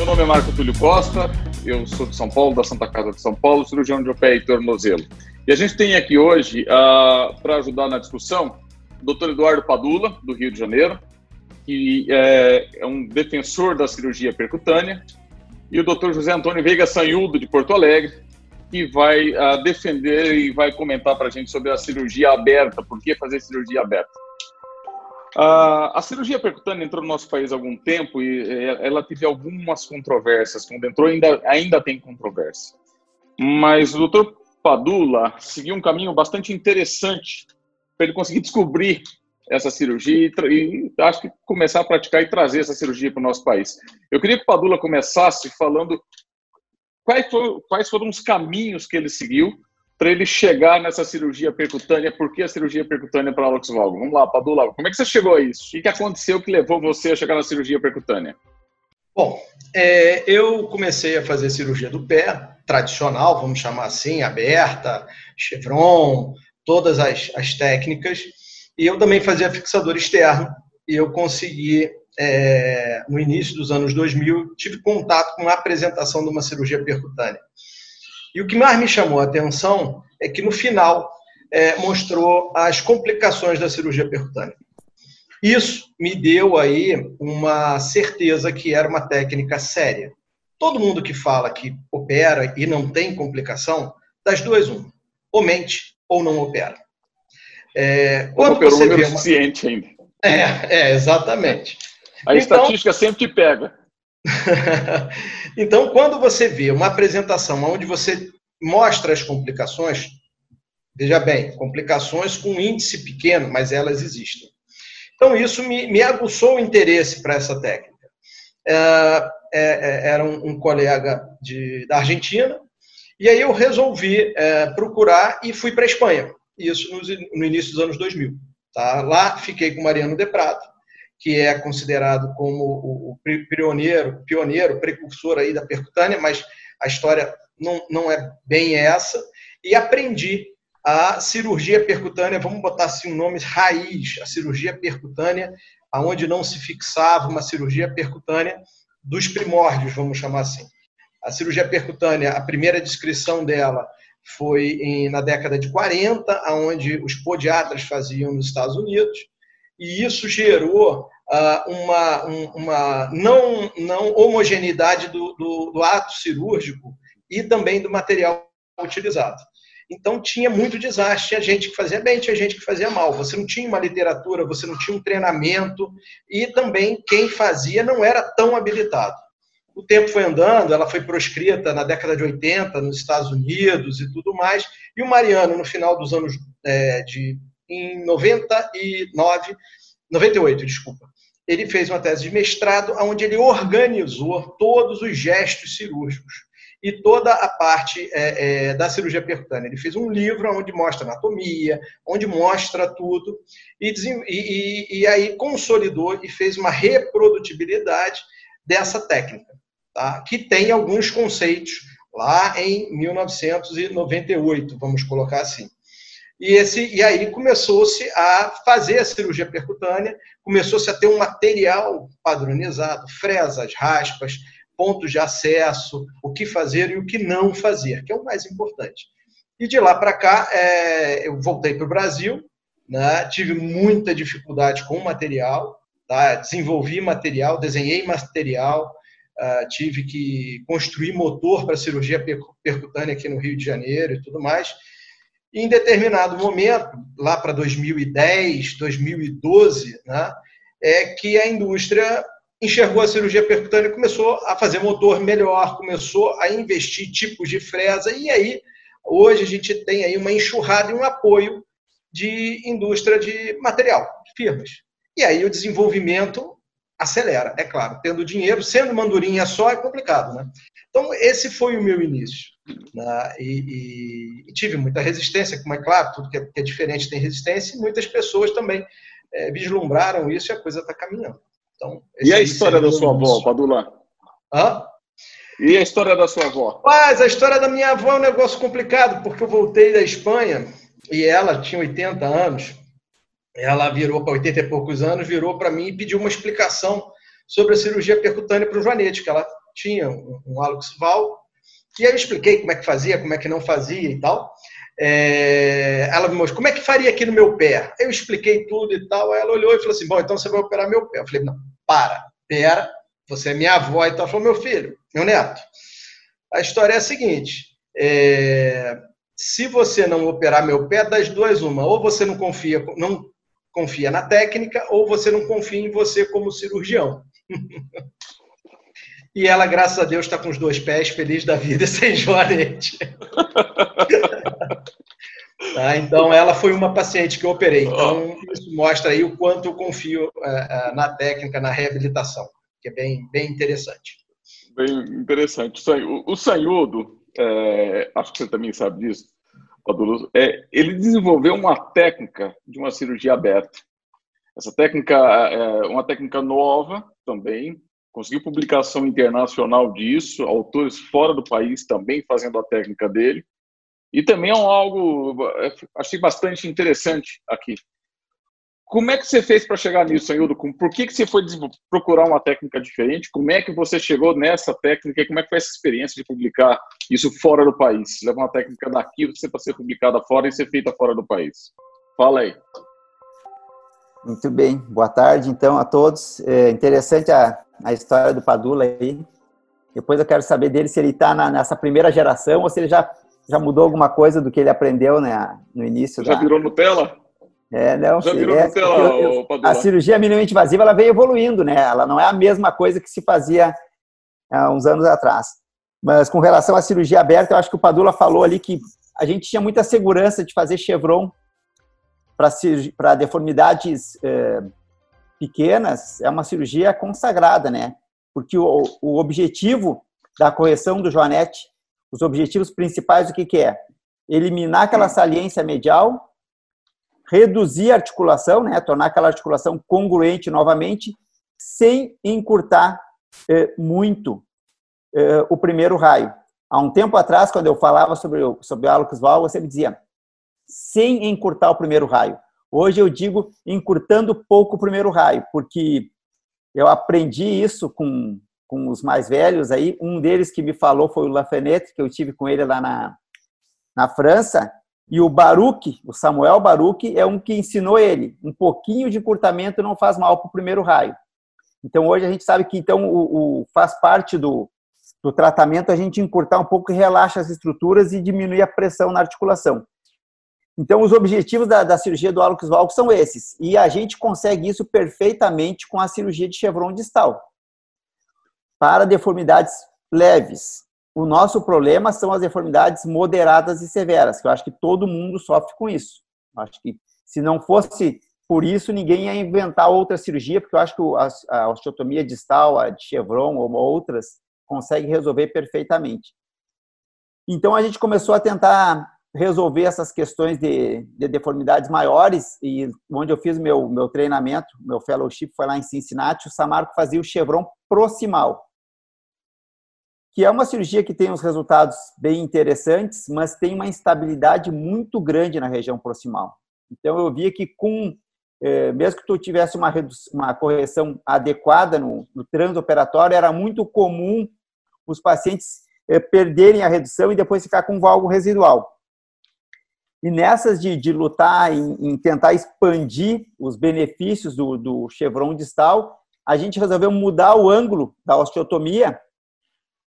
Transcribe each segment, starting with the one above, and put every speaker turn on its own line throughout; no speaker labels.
Meu nome é Marco Túlio Costa, eu sou de São Paulo, da Santa Casa de São Paulo, cirurgião de pé e tornozelo. E a gente tem aqui hoje, uh, para ajudar na discussão, o doutor Eduardo Padula, do Rio de Janeiro, que é, é um defensor da cirurgia percutânea, e o doutor José Antônio Veiga Sanhudo, de Porto Alegre, que vai uh, defender e vai comentar para a gente sobre a cirurgia aberta, por que fazer cirurgia aberta. Uh, a cirurgia percutânea entrou no nosso país há algum tempo e eh, ela teve algumas controvérsias. Quando entrou, ainda, ainda tem controvérsia. Mas o doutor Padula seguiu um caminho bastante interessante para ele conseguir descobrir essa cirurgia e, e, acho que começar a praticar e trazer essa cirurgia para o nosso país. Eu queria que o Padula começasse falando quais foram, quais foram os caminhos que ele seguiu para ele chegar nessa cirurgia percutânea, por que a cirurgia percutânea para Alex Valgo? Vamos lá, Padula, como é que você chegou a isso? O que aconteceu que levou você a chegar na cirurgia percutânea?
Bom, é, eu comecei a fazer cirurgia do pé, tradicional, vamos chamar assim, aberta, chevron, todas as, as técnicas, e eu também fazia fixador externo, e eu consegui, é, no início dos anos 2000, tive contato com a apresentação de uma cirurgia percutânea. E o que mais me chamou a atenção é que no final é, mostrou as complicações da cirurgia percutânea. Isso me deu aí uma certeza que era uma técnica séria. Todo mundo que fala que opera e não tem complicação, das duas, uma. Ou ou não opera.
É, quando operou você vê uma... suficiente ainda.
É, é, exatamente.
A então, estatística sempre te pega.
então, quando você vê uma apresentação onde você mostra as complicações, veja bem, complicações com índice pequeno, mas elas existem. Então, isso me, me aguçou o interesse para essa técnica. É, é, é, era um, um colega de, da Argentina, e aí eu resolvi é, procurar e fui para a Espanha, isso no, no, início dos anos 2000. Tá? Lá fiquei com Mariano de Prata, que é considerado como o, pioneiro, pioneiro, precursor aí da percutânea, mas a história não, não é bem essa, e aprendi a cirurgia percutânea, vamos botar assim um nome raiz, a cirurgia percutânea, aonde não se fixava uma cirurgia percutânea dos primórdios, vamos chamar assim. A cirurgia percutânea, a primeira descrição dela foi em, na década de 40, onde os podiatras faziam nos Estados Unidos, e isso gerou uh, uma, um, uma não, não homogeneidade do, do, do ato cirúrgico e também do material utilizado. Então tinha muito desastre, tinha gente que fazia bem, tinha gente que fazia mal. Você não tinha uma literatura, você não tinha um treinamento e também quem fazia não era tão habilitado. O tempo foi andando, ela foi proscrita na década de 80 nos Estados Unidos e tudo mais. E o Mariano, no final dos anos é, de em 99, 98, desculpa. Ele fez uma tese de mestrado onde ele organizou todos os gestos cirúrgicos e toda a parte é, é, da cirurgia percutânea. Ele fez um livro onde mostra anatomia, onde mostra tudo, e, e, e aí consolidou e fez uma reprodutibilidade dessa técnica, tá? que tem alguns conceitos lá em 1998, vamos colocar assim. E, esse, e aí começou-se a fazer a cirurgia percutânea, começou-se a ter um material padronizado, fresas, raspas, pontos de acesso, o que fazer e o que não fazer, que é o mais importante. E de lá para cá, é, eu voltei para o Brasil, né, tive muita dificuldade com o material, tá, desenvolvi material, desenhei material, uh, tive que construir motor para cirurgia percutânea aqui no Rio de Janeiro e tudo mais, em determinado momento, lá para 2010, 2012, né, é que a indústria enxergou a cirurgia percutânea e começou a fazer motor melhor, começou a investir tipos de fresa, e aí, hoje, a gente tem aí uma enxurrada e um apoio de indústria de material, de firmas. E aí o desenvolvimento acelera, é claro. Tendo dinheiro, sendo mandurinha só, é complicado, né? Então, esse foi o meu início. Né? E, e, e, tive muita resistência, como é claro, tudo que é, que é diferente tem resistência, e muitas pessoas também é, vislumbraram isso e a coisa está caminhando.
Então, e a história da sua avó, Padula? Hã? E a história da sua avó?
Mas a história da minha avó é um negócio complicado, porque eu voltei da Espanha e ela tinha 80 anos. Ela virou para 80 e poucos anos, virou para mim e pediu uma explicação sobre a cirurgia percutânea para o joanete, que ela tinha um, Alex Val, e aí eu expliquei como é que fazia, como é que não fazia e tal. É, ela me mostrou, como é que faria aqui no meu pé? Eu expliquei tudo e tal, aí ela olhou e falou assim, bom, então você vai operar meu pé. Eu falei, não, para, pera, você é minha avó. Então ela falou, meu filho, meu neto, a história é a seguinte, é, se você não operar meu pé, das duas uma, ou você não confia, não confia na técnica, ou você não confia em você como cirurgião. E ela, graças a Deus, está com os dois pés, feliz da vida, sem joanete. tá, então, ela foi uma paciente que eu operei. Então, isso mostra aí o quanto eu confio uh, na técnica, na reabilitação, que é bem, bem interessante.
Bem interessante. O, Sanhudo, é, acho que você também sabe disso, Padulo, é, ele desenvolveu uma técnica de uma cirurgia aberta. Essa técnica é uma técnica nova também, conseguiu publicação internacional disso, autores fora do país também fazendo a técnica dele. E também é um algo, é, achei bastante interessante aqui. Como é que você fez para chegar nisso, Aildo? Por que, que você foi procurar uma técnica diferente? Como é que você chegou nessa técnica? Como é que foi essa experiência de publicar isso fora do país? Levar uma técnica daqui para ser publicada fora e ser feita fora do país. Fala aí.
Muito bem, boa tarde então a todos. É interessante a, a história do Padula aí. Depois eu quero saber dele se ele está nessa primeira geração ou se ele já, já mudou alguma coisa do que ele aprendeu né, no início.
Já da... virou Nutella?
É, não,
já virou
é,
Nutella, eu, eu,
A cirurgia minimamente invasiva ela veio evoluindo, né? Ela não é a mesma coisa que se fazia há uns anos atrás. Mas com relação à cirurgia aberta, eu acho que o Padula falou ali que a gente tinha muita segurança de fazer chevron para deformidades é, pequenas, é uma cirurgia consagrada, né? Porque o, o objetivo da correção do joanete, os objetivos principais, o que, que é? Eliminar aquela saliência medial, reduzir a articulação, né? Tornar aquela articulação congruente novamente, sem encurtar é, muito é, o primeiro raio. Há um tempo atrás, quando eu falava sobre, sobre o Alex Val, você me dizia, sem encurtar o primeiro raio. Hoje eu digo encurtando pouco o primeiro raio, porque eu aprendi isso com, com os mais velhos aí. Um deles que me falou foi o Lafayette, que eu tive com ele lá na, na França. E o Baruch, o Samuel Baruch, é um que ensinou ele. Um pouquinho de encurtamento não faz mal para o primeiro raio. Então hoje a gente sabe que então o, o, faz parte do, do tratamento a gente encurtar um pouco e relaxa as estruturas e diminuir a pressão na articulação. Então, os objetivos da, da cirurgia do hálux valgus são esses. E a gente consegue isso perfeitamente com a cirurgia de chevron distal. Para deformidades leves. O nosso problema são as deformidades moderadas e severas, que eu acho que todo mundo sofre com isso. Eu acho que se não fosse por isso, ninguém ia inventar outra cirurgia, porque eu acho que a osteotomia distal, a de chevron ou outras, consegue resolver perfeitamente. Então, a gente começou a tentar resolver essas questões de, de, deformidades maiores e onde eu fiz meu meu treinamento, meu fellowship foi lá em Cincinnati, o Samarco fazia o chevron proximal, que é uma cirurgia que tem uns resultados bem interessantes, mas tem uma instabilidade muito grande na região proximal. Então eu via que com eh, mesmo que tu tivesse uma, uma correção adequada no, no transoperatório, era muito comum os pacientes eh, perderem a redução e depois ficar com valgo residual. E nessas de, de lutar em, em, tentar expandir os benefícios do, do chevron distal, a gente resolveu mudar o ângulo da osteotomia,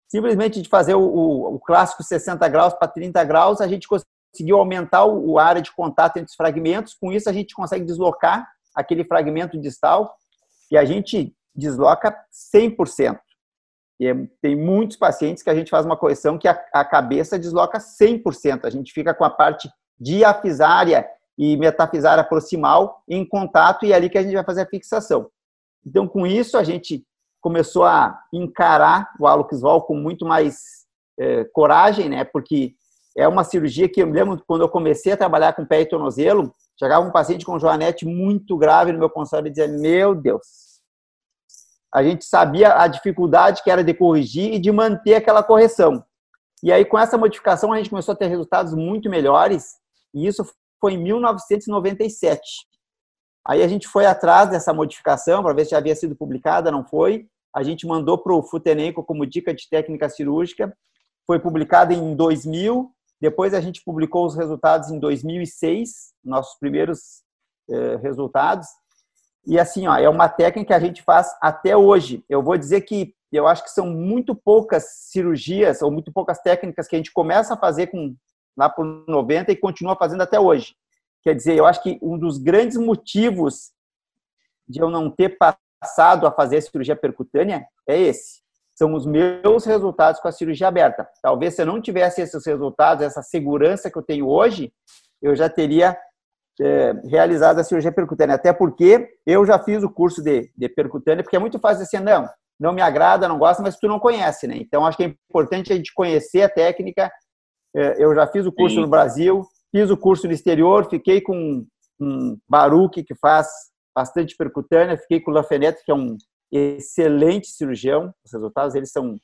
simplesmente de fazer o, o, o clássico 60 graus para 30 graus, a gente conseguiu aumentar o, o área de contato entre os fragmentos, com isso a gente consegue deslocar aquele fragmento distal e a gente desloca 100%. E é, tem muitos pacientes que a gente faz uma correção que a, a cabeça desloca 100%. A gente fica com a parte diafisária e metafisária proximal em contato e é ali que a gente vai fazer a fixação. Então, com isso, a gente começou a encarar o Aloxval com muito mais é, coragem, né? Porque é uma cirurgia que eu me lembro quando eu comecei a trabalhar com pé e tornozelo, chegava um paciente com joanete muito grave no meu consultório e dizia: Meu Deus, a gente sabia a dificuldade que era de corrigir e de manter aquela correção. E aí, com essa modificação, a gente começou a ter resultados muito melhores e isso foi em 1997. Aí a gente foi atrás dessa modificação para ver se já havia sido publicada, não foi. a gente mandou para o Futenenco como dica de técnica cirúrgica. Foi publicada em 2000, depois a gente publicou os resultados em 2006, nossos primeiros eh, resultados. E assim, ó, é uma técnica que a gente faz até hoje. Eu vou dizer que eu acho que são muito poucas cirurgias ou muito poucas técnicas que a gente começa a fazer com lá por 90 e continua fazendo até hoje. Quer dizer, eu acho que um dos grandes motivos de eu não ter passado a fazer a cirurgia percutânea é esse. São os meus resultados com a cirurgia aberta. Talvez se eu não tivesse esses resultados, essa segurança que eu tenho hoje, eu já teria é, realizado a cirurgia percutânea. Até porque eu já fiz o curso de, de percutânea, porque é muito fácil assim, não, não me agrada, não gosta, mas tu não conhece, né? Então, acho que é importante a gente conhecer a técnica. É, eu já fiz o curso Sim. no Brasil, fiz o curso no exterior, fiquei com um Baruch, que faz bastante percutânea, fiquei com o Lafenette, que é um excelente cirurgião, os resultados eles são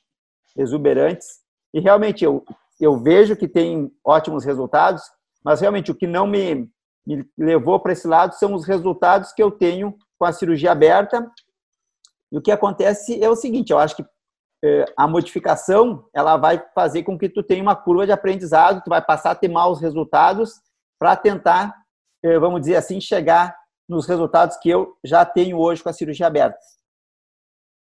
exuberantes, e realmente eu, eu vejo que tem ótimos resultados, mas realmente o que não me, me levou para esse lado são os resultados que eu tenho com a cirurgia aberta, e o que acontece é o seguinte, eu acho que a modificação ela vai fazer com que tu tenha uma curva de aprendizado, tu vai passar a ter maus resultados para tentar, é, vamos dizer assim, chegar nos resultados que eu já tenho hoje com a cirurgia aberta.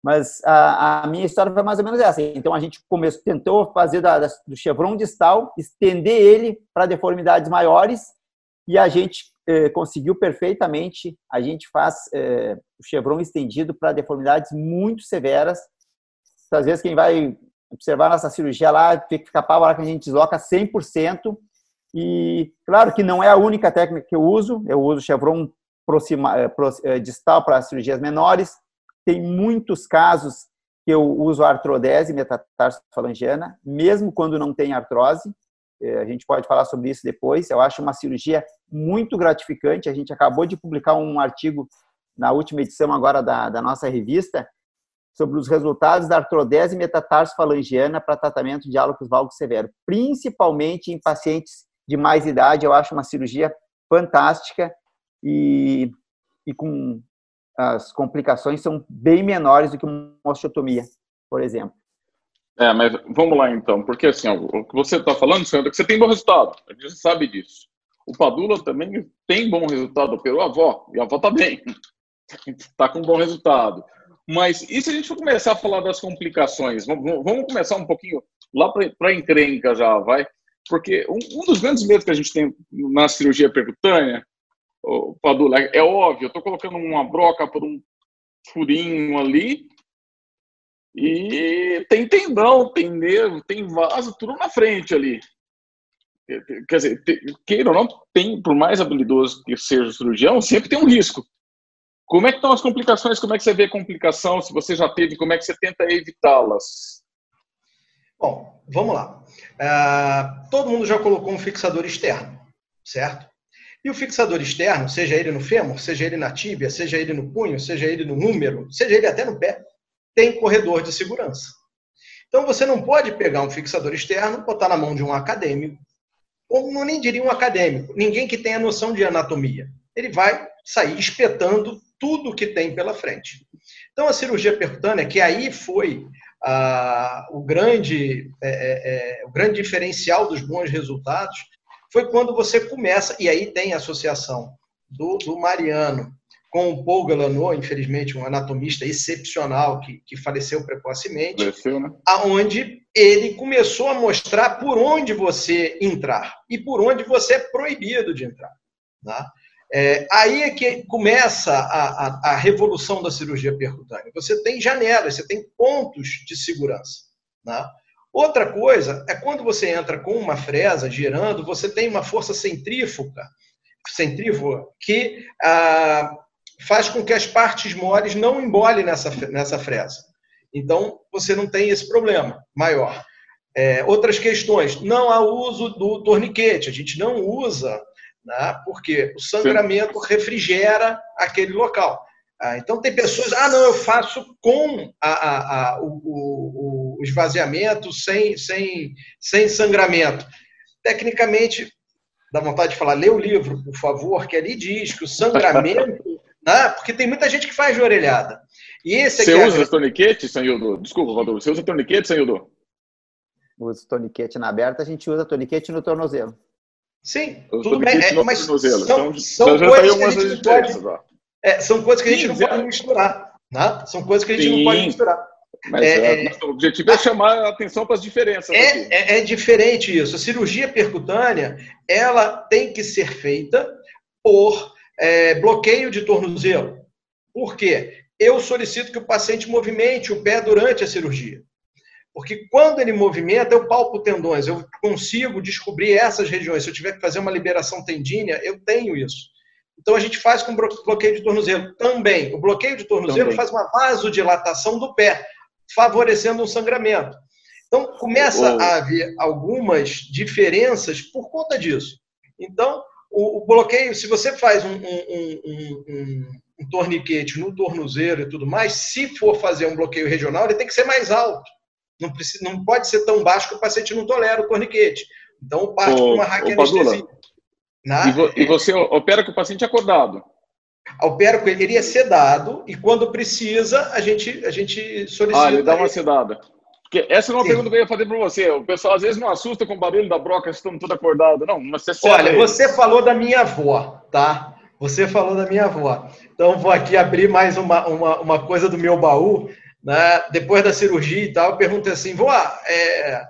Mas a, a minha história foi mais ou menos essa. Então a gente começou, tentou fazer da, da, do chevron distal, estender ele para deformidades maiores e a gente eh, conseguiu perfeitamente. A gente faz eh, o chevron estendido para deformidades muito severas. Às vezes quem vai observar nossa cirurgia lá tem que ficar apavorado que a gente desloca 100%. E claro que não é a única técnica que eu uso. Eu uso chevron proxima, eh, eh, distal para cirurgias menores. Tem muitos casos que eu uso artrodese metatarsofalangiana, mesmo quando não tem artrose. Eh, a gente pode falar sobre isso depois. Eu acho uma cirurgia muito gratificante. A gente acabou de publicar um artigo na última edição agora da, da nossa revista sobre os resultados da artrodese metatarsofalangiana para tratamento de hálocos valgos severo, principalmente em pacientes de mais idade. Eu acho uma cirurgia fantástica e, e com as complicações são bem menores do que uma osteotomia, por exemplo.
É, mas vamos lá então, porque assim, o que você está falando, Sandra, é que você tem bom resultado, a gente sabe disso. O Padula também tem bom resultado, operou a avó, e a avó está bem, está com bom resultado. Mas e se a gente for começar a falar das complicações? Vamos começar um pouquinho lá para a encrenca já, vai? Porque um, um, dos grandes medos que a gente tem na cirurgia percutânea Padula, é óbvio, eu estou colocando uma broca por um furinho ali e tem tendão, tem nervo, tem vaso, tudo na frente ali. Quer dizer, queira ou não, tem, por mais habilidoso que seja o cirurgião, sempre tem um risco. Como é que estão as complicações? Como é que você vê a complicação? Se você já teve, como é que você tenta evitá-las?
Bom, vamos lá. Uh, todo mundo já colocou um fixador externo, certo? E o fixador externo, seja ele no fêmur, seja ele na tíbia, seja ele no punho, seja ele no número, seja ele até no pé, tem corredor de segurança. Então você não pode pegar um fixador externo, botar na mão de um acadêmico, ou não nem diria um acadêmico, ninguém que tenha noção de anatomia. Ele vai sair espetando tudo que tem pela frente. Então a cirurgia percutânea, que aí foi ah, o, grande, é, é, é, o grande diferencial dos bons resultados, foi quando você começa, e aí tem a associação do, do Mariano com o Paul Galano, infelizmente um anatomista excepcional que, que faleceu precocemente, faleceu, né? aonde ele começou a mostrar por onde você entrar e por onde você é proibido de entrar. Tá? É, aí é que começa a, a, a, revolução da cirurgia percutânea. Você tem janelas, você tem pontos de segurança. Tá? Outra coisa é quando você entra com uma fresa girando, você tem uma força centrífuga, centrífuga que ah, faz com que as partes moles não embolem nessa, nessa fresa. Então, você não tem esse problema maior. É, outras questões, não há uso do torniquete, a gente não usa, né, porque o sangramento refrigera aquele local. Ah, então, tem pessoas, ah, não, eu faço com a, a, a, o, o, o, esvaziamento, sem, sem, sem sangramento. Tecnicamente, dá vontade de falar, lê o livro, por favor, que ali diz que o sangramento, né, porque tem muita gente que faz de orelhada.
E esse Você é usa a... torniquete, Sanildo? Desculpa, Valdo. Você usa torniquete, Sanildo?
Usa torniquete na aberta, a gente usa torniquete no tornozelo.
Sim, tudo bem. É, mas
são, então, são
coisas que a gente pode, é, são coisas que a gente Sim, não pode misturar. Né? São coisas que a gente Sim. não pode misturar.
Mas é, é, o objetivo é chamar a atenção para as diferenças.
É, é, é, diferente isso. A cirurgia percutânea ela tem que ser feita por é, bloqueio de tornozelo. Por quê? Eu solicito que o paciente movimente o pé durante a cirurgia. Porque quando ele movimenta, eu palpo tendões, eu consigo descobrir essas regiões. Se eu tiver que fazer uma liberação tendínea, eu tenho isso. Então a gente faz com bloqueio de tornozelo também. O bloqueio de tornozelo também. faz uma vasodilatação do pé, favorecendo um sangramento. Então começa a haver algumas diferenças por conta disso. Então o, o bloqueio, se você faz um, um, um, um, torniquete no tornozelo e tudo mais, se for fazer um bloqueio regional, ele tem que ser mais alto. Não, precisa, não pode ser tão baixo que o paciente não tolera o torniquete. Então, parte com uma raquianestesia.
Na... E, vo, e, você opera com o paciente acordado?
Opera com ele, ele é sedado e quando precisa, a gente, a gente solicita.
Ah, ele dá uma sedada. Porque essa é uma Sim. pergunta que eu ia fazer para você. O pessoal às vezes não assusta com o barulho da broca, estão tudo acordado. Não, mas você
Olha, aí. você falou da minha avó, tá? Você falou da minha avó. Então, vou aqui abrir mais uma, uma, uma coisa do meu baú né, depois da cirurgia e tal, eu perguntei assim, vó, é,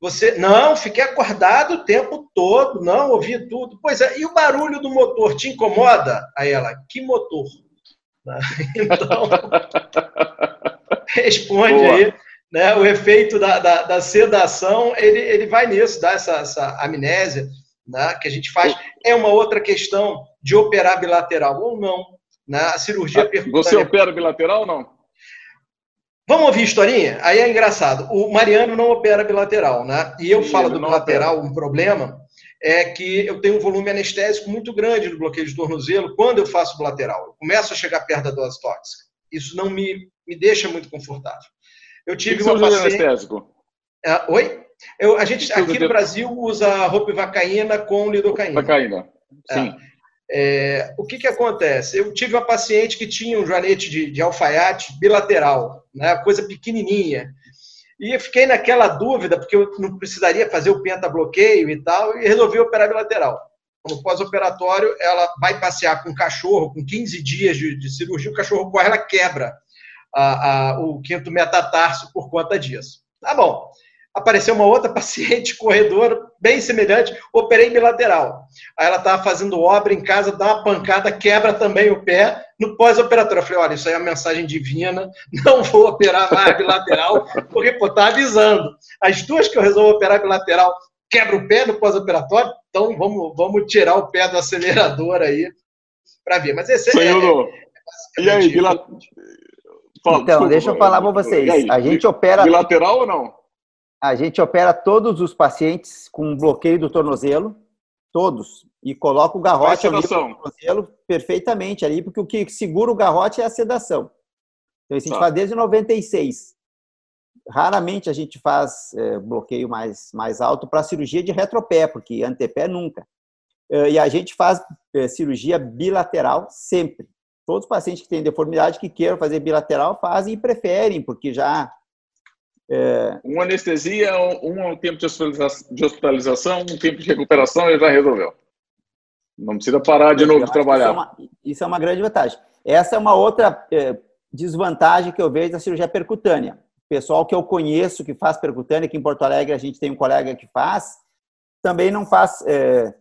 você, não, fiquei acordado o tempo todo, não, ouvi tudo. Pois é, e o barulho do motor te incomoda? Aí ela, que motor? Né, então, responde Boa. aí, né, o efeito da, da, da, sedação, ele, ele vai nisso, dá essa, essa amnésia né, que a gente faz. É uma outra questão de operar bilateral ou não. Né, a cirurgia
ah, Você opera bilateral ou não?
Vamos ouvir historinha? Aí é engraçado. O Mariano não opera bilateral, né? E eu Sim, falo do bilateral, opera. um problema é que eu tenho um volume anestésico muito grande no bloqueio de tornozelo quando eu faço bilateral. Eu começo a chegar perto da dose tóxica. Isso não me, me deixa muito confortável. Eu tive que uma paciente... anestésico? É, oi? Eu, a gente aqui no Brasil usa ropivacaína com lidocaína.
Lidocaína, sim.
É. É, o que, que acontece? Eu tive uma paciente que tinha um joanete de, de alfaiate bilateral, né, coisa pequenininha. E eu fiquei naquela dúvida, porque eu não precisaria fazer o pentabloqueio e tal, e resolvi operar bilateral. No pós-operatório, ela vai passear com o cachorro, com 15 dias de, de cirurgia, o cachorro corre, ela quebra a, a, o quinto metatarso por conta disso. Tá bom apareceu uma outra paciente, corredora, bem semelhante, operei bilateral. Aí ela estava fazendo obra em casa, dá uma pancada, quebra também o pé no pós-operatório. Eu falei, olha, isso aí é uma mensagem divina, não vou operar mais bilateral, porque, pô, tá avisando. As duas que eu resolvo operar bilateral, quebra o pé no pós-operatório, então vamos, vamos tirar o pé do acelerador aí para ver. Mas esse
é, é, é, E aí, bilateral...
Então, Desculpa, deixa eu falar para vocês. A gente opera.
Bilateral ou não?
A gente opera todos os pacientes com bloqueio do tornozelo, todos, e coloca o garrote ali no tornozelo perfeitamente ali, porque o que segura o garrote é a sedação. Então, isso a gente tá. faz desde 96. Raramente a gente faz é, bloqueio mais, mais alto para cirurgia de retropé, porque antepé nunca. É, e a gente faz é, cirurgia bilateral sempre. Todos os pacientes que têm deformidade que queiram fazer bilateral fazem e preferem, porque já
é... Uma anestesia, um, tempo de hospitalização, um tempo de recuperação e já resolveu. Não precisa parar de novo de trabalhar.
Isso é, uma, isso é, uma, grande vantagem. Essa é uma outra é, desvantagem que eu vejo da cirurgia percutânea. O pessoal que eu conheço que faz percutânea, que em Porto Alegre a gente tem um colega que faz, também não faz é,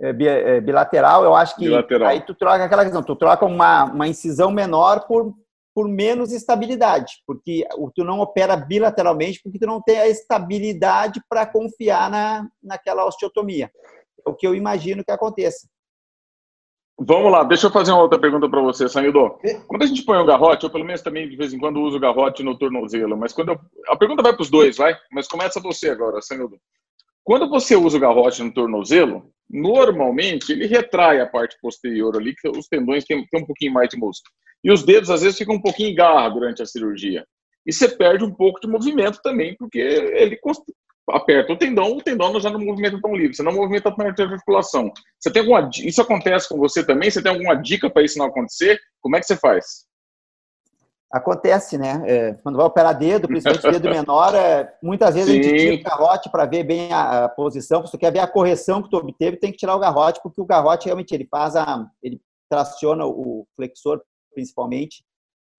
é, é bilateral. Eu acho que bilateral. aí tu troca aquela questão, tu troca uma, uma incisão menor por por menos estabilidade, porque tu não opera bilateralmente porque tu não tem a estabilidade para confiar na, naquela osteotomia. É o que eu imagino que aconteça.
Vamos lá, deixa eu fazer uma outra pergunta para você, Sanildo. Quando a gente põe o um garrote, eu pelo menos também de vez em quando uso o garrote no tornozelo, mas quando eu... a pergunta vai para os dois, vai? Mas começa você agora, Sanildo. Quando você usa o garrote no tornozelo, normalmente ele retrai a parte posterior ali, que os tendões têm, têm um pouquinho mais de músculo. E os dedos, às vezes, ficam um pouquinho em garra durante a cirurgia. E você perde um pouco de movimento também, porque ele aperta o tendão, o tendão já não movimenta tão livre, você não movimenta tão a articulação. Você tem alguma, isso acontece com você também? Você tem alguma dica para isso não acontecer? Como é que você faz?
Acontece, né? É, quando vai operar dedo, principalmente dedo menor, é, muitas vezes Sim. a gente tira o garrote para ver bem a, a, posição. Se tu quer ver a correção que tu obteve, tem que tirar o garrote, porque o garrote realmente ele faz a. ele traciona o flexor, principalmente.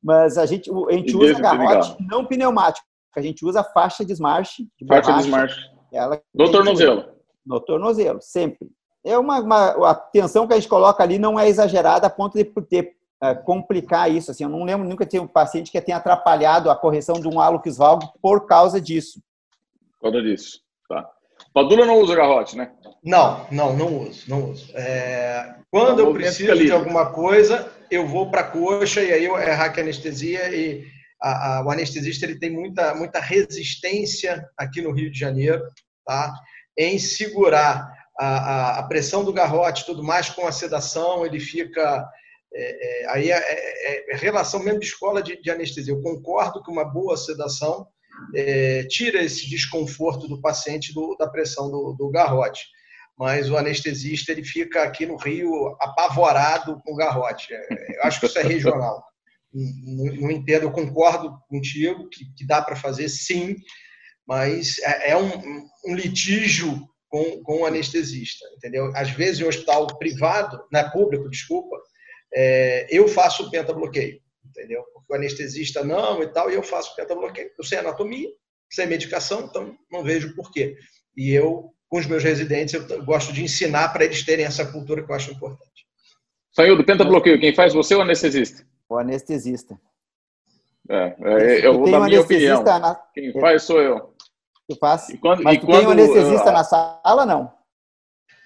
Mas a gente, a gente usa garrote não pneumático, a gente usa faixa de.
De faixa de smarche. Ela no tornozelo.
No tornozelo, sempre. É uma, uma, a tensão que a gente coloca ali não é exagerada a ponto de ter complicar isso. Assim, eu não lembro nunca ter um paciente que tenha atrapalhado a correção de um hálux valgo por causa disso.
Por causa disso, tá. Padula não usa garrote, né?
Não, não, não uso, não uso. É, quando eu preciso de alguma coisa, eu vou para a coxa e aí eu é hack anestesia e a, a, o anestesista ele tem muita, muita resistência aqui no Rio de Janeiro, tá? Em segurar a, a, pressão do garrote, tudo mais com a sedação, ele fica é, é, aí é, é, é, relação mesmo de escola de, de, anestesia. Eu concordo que uma boa sedação é, tira esse desconforto do paciente do, da pressão do, do, garrote. Mas o anestesista ele fica aqui no Rio apavorado com o garrote. É, eu acho que isso é regional. Não, não entendo, eu concordo contigo que, que dá para fazer sim, mas é, um, um litígio com, com o anestesista, entendeu? Às vezes, em um hospital privado, não é público, desculpa, é, eu faço o pentabloqueio, entendeu? Porque o anestesista não e tal, e eu faço o pentabloqueio. Eu sei anatomia, sei medicação, então não vejo porquê. E eu, com os meus residentes, eu gosto de ensinar para eles terem essa cultura que eu acho importante.
Saiu do pentabloqueio, quem faz você ou o anestesista?
O anestesista.
É, é eu vou dar minha opinião. Na... Quem faz sou eu.
Tu faz? E quando, Mas e tu quando, tem um anestesista na sala, não?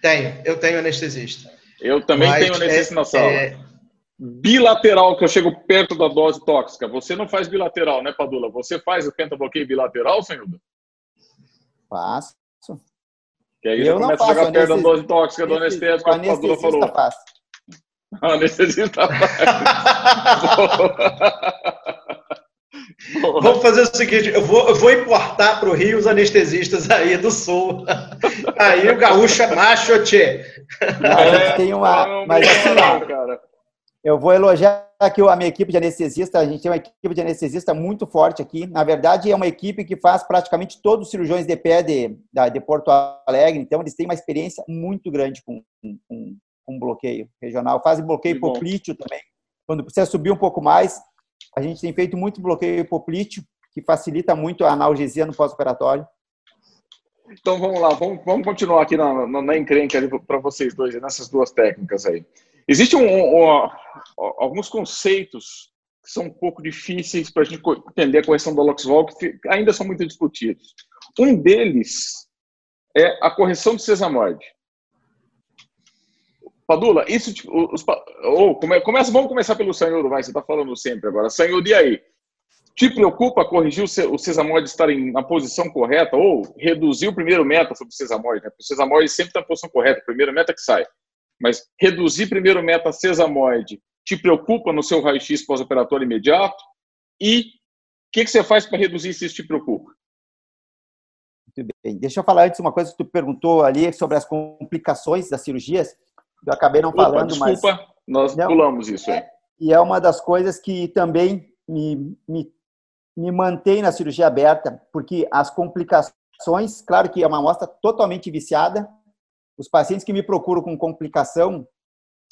Tenho, eu tenho anestesista.
Eu também Mas tenho anestesista é, na sala. É, bilateral, que eu chego perto da dose tóxica. Você não faz bilateral, né, Padula? Você faz o pentabloqueio bilateral, senhor?
Faço.
Que aí eu começa a chegar perto da dose tóxica do anestésico, que a Padula falou. Faz. O anestesista faz.
Vamos fazer o seguinte, eu vou, eu vou importar para o Rio os anestesistas aí do Sul. Aí o gaúcho é macho, tchê.
A gente tem uma... Mas assim, cara eu vou elogiar aqui a minha equipe de anestesista. A gente tem uma equipe de anestesista muito forte aqui. Na verdade, é uma equipe que faz praticamente todos os cirurgiões de pé de, de Porto Alegre. Então, eles têm uma experiência muito grande com, com, com bloqueio regional. Fazem bloqueio hipoplíteo também. Quando precisa subir um pouco mais, a gente tem feito muito bloqueio hipoplíteo, que facilita muito a analgesia no pós-operatório.
Então vamos lá, vamos, vamos continuar aqui na, na, na encrenca para vocês dois, nessas duas técnicas aí. Existem um, um, alguns conceitos que são um pouco difíceis para a gente entender a correção do Loxvol, que ainda são muito discutidos. Um deles é a correção do sesamoide. Padula, isso os, ou come, começa, vamos começar pelo Sanhudo, vai, você está falando sempre agora. Sanhudo, e aí? Te preocupa corrigir o sesamoide estar na posição correta ou reduzir o primeiro meta sobre o sesamoide? Né? O sesamoide sempre está na posição correta, o primeiro meta que sai. Mas reduzir primeiro meta sesamoide te preocupa no seu raio-x pós-operatório imediato? E o que, que você faz para reduzir se isso te preocupa?
Muito bem. Deixa eu falar antes uma coisa que tu perguntou ali sobre as complicações das cirurgias. Eu acabei não Opa, falando,
desculpa, mas... Desculpa, nós não, pulamos isso aí.
E é uma das coisas que também me, me, me mantém na cirurgia aberta, porque as complicações, claro que é uma amostra totalmente viciada, os pacientes que me procuram com complicação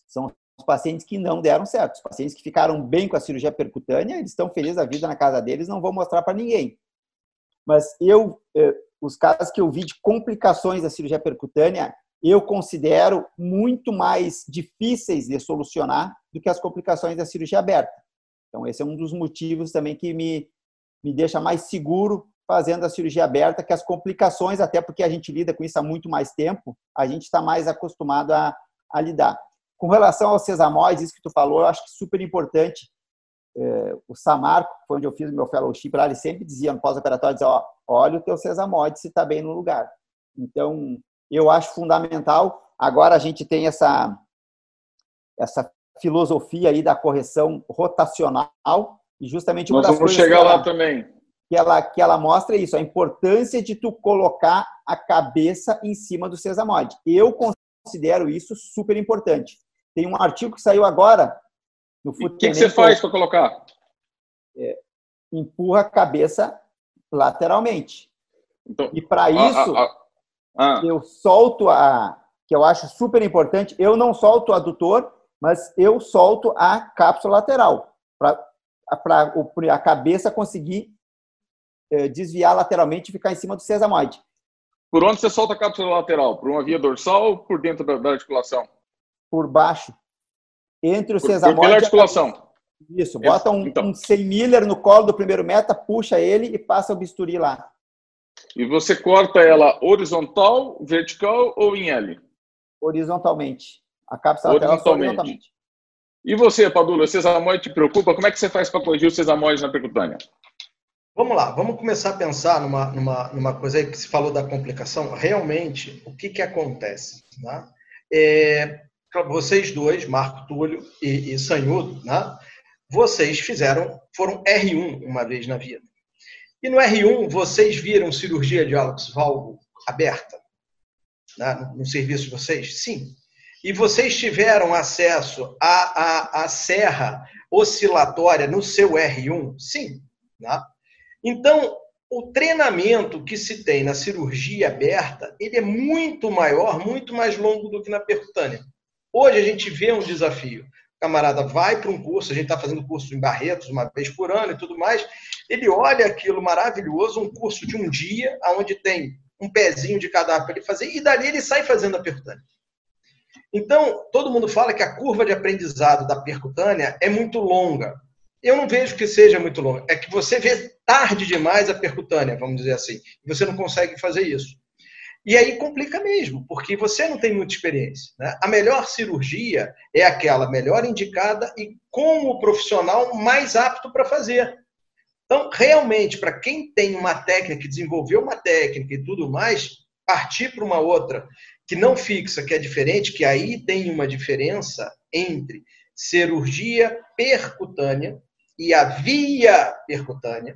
são os pacientes que não deram certo. Os pacientes que ficaram bem com a cirurgia percutânea, eles estão felizes da vida na casa deles, não vou mostrar para ninguém. Mas eu, eh, os casos que eu vi de complicações da cirurgia percutânea, eu considero muito mais difíceis de solucionar do que as complicações da cirurgia aberta. Então, esse é um dos motivos também que me, me deixa mais seguro fazendo a cirurgia aberta, que as complicações, até porque a gente lida com isso há muito mais tempo, a gente está mais acostumado a, a, lidar. Com relação aos sesamoides, isso que tu falou, eu acho que super importante. É, o Samarco, foi onde eu fiz o meu fellowship lá, ele sempre dizia no pós-operatório, dizia, ó, olha o teu sesamoide se está bem no lugar. Então, eu acho fundamental. Agora a gente tem essa, essa filosofia aí da correção rotacional e justamente
uma Nós vamos chegar lá também
que ela, que ela mostra isso, a importância de tu colocar a cabeça em cima do sesamoide. Eu considero isso super importante. Tem um artigo que saiu agora
no O que, que você faz para colocar?
é, empurra a cabeça lateralmente. Então, e para isso, a, a, a, eu solto a, que eu acho super importante, eu não solto o adutor, mas eu solto a cápsula lateral, para a cabeça conseguir desviar lateralmente e ficar em cima do sesamoide.
Por onde você solta a cápsula lateral? Por uma via dorsal ou por dentro da, da articulação?
Por baixo. Entre o por, sesamoide.
Pela articulação.
Isso, bota um, então. um 100 miller no colo do primeiro meta, puxa ele e passa o bisturi lá.
E você corta ela horizontal, vertical ou em L?
Horizontalmente. A cápsula horizontalmente. lateral horizontalmente.
E você, Padula, o sesamoide te preocupa? Como é que você faz para corrigir o sesamoide na percutânea?
Vamos lá, vamos começar a pensar numa, numa, numa coisa aí que se falou da complicação. Realmente, o que, que acontece? Né? É, vocês dois, Marco Túlio e, e Sanhudo, né? vocês fizeram, foram R1 uma vez na vida. E no R1, vocês viram cirurgia de valgo aberta? Né? No, no serviço de vocês? Sim. E vocês tiveram acesso à, à, à serra oscilatória no seu R1? Sim. Né? Então, o treinamento que se tem na cirurgia aberta, ele é muito maior, muito mais longo do que na percutânea. Hoje a gente vê um desafio. O camarada vai para um curso, a gente está fazendo curso em Barretos uma vez por ano e tudo mais. Ele olha aquilo maravilhoso, um curso de um dia, onde tem um pezinho de cadáver para ele fazer, e dali ele sai fazendo a percutânea. Então, todo mundo fala que a curva de aprendizado da percutânea é muito longa. Eu não vejo que seja muito longo. É que você vê tarde demais a percutânea, vamos dizer assim. Você não consegue fazer isso. E aí complica mesmo, porque você não tem muita experiência. Né? A melhor cirurgia é aquela melhor indicada e com o profissional mais apto para fazer. Então, realmente, para quem tem uma técnica, que desenvolveu uma técnica e tudo mais, partir para uma outra que não fixa, que é diferente, que aí tem uma diferença entre cirurgia percutânea e a via percutânea.